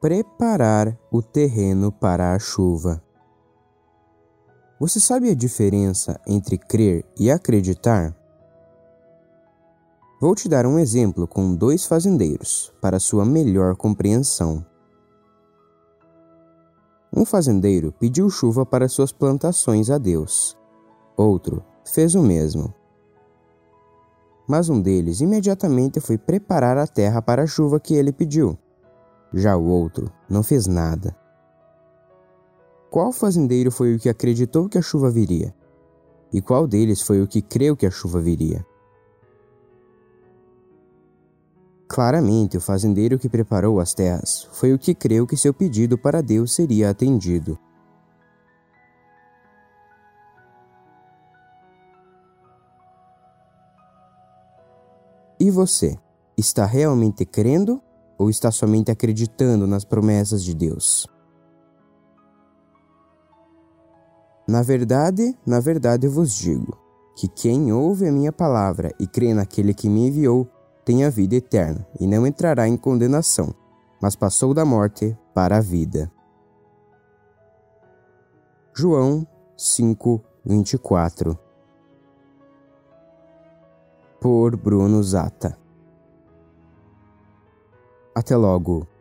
preparar o terreno para a chuva. Você sabe a diferença entre crer e acreditar? Vou te dar um exemplo com dois fazendeiros para sua melhor compreensão. Um fazendeiro pediu chuva para suas plantações a Deus. Outro fez o mesmo. Mas um deles imediatamente foi preparar a terra para a chuva que ele pediu. Já o outro não fez nada. Qual fazendeiro foi o que acreditou que a chuva viria? E qual deles foi o que creu que a chuva viria? Claramente, o fazendeiro que preparou as terras foi o que creu que seu pedido para Deus seria atendido. E você, está realmente crendo ou está somente acreditando nas promessas de Deus? Na verdade, na verdade vos digo, que quem ouve a minha palavra e crê naquele que me enviou, tem a vida eterna e não entrará em condenação, mas passou da morte para a vida. João 5, 24 Por Bruno Zata Até logo.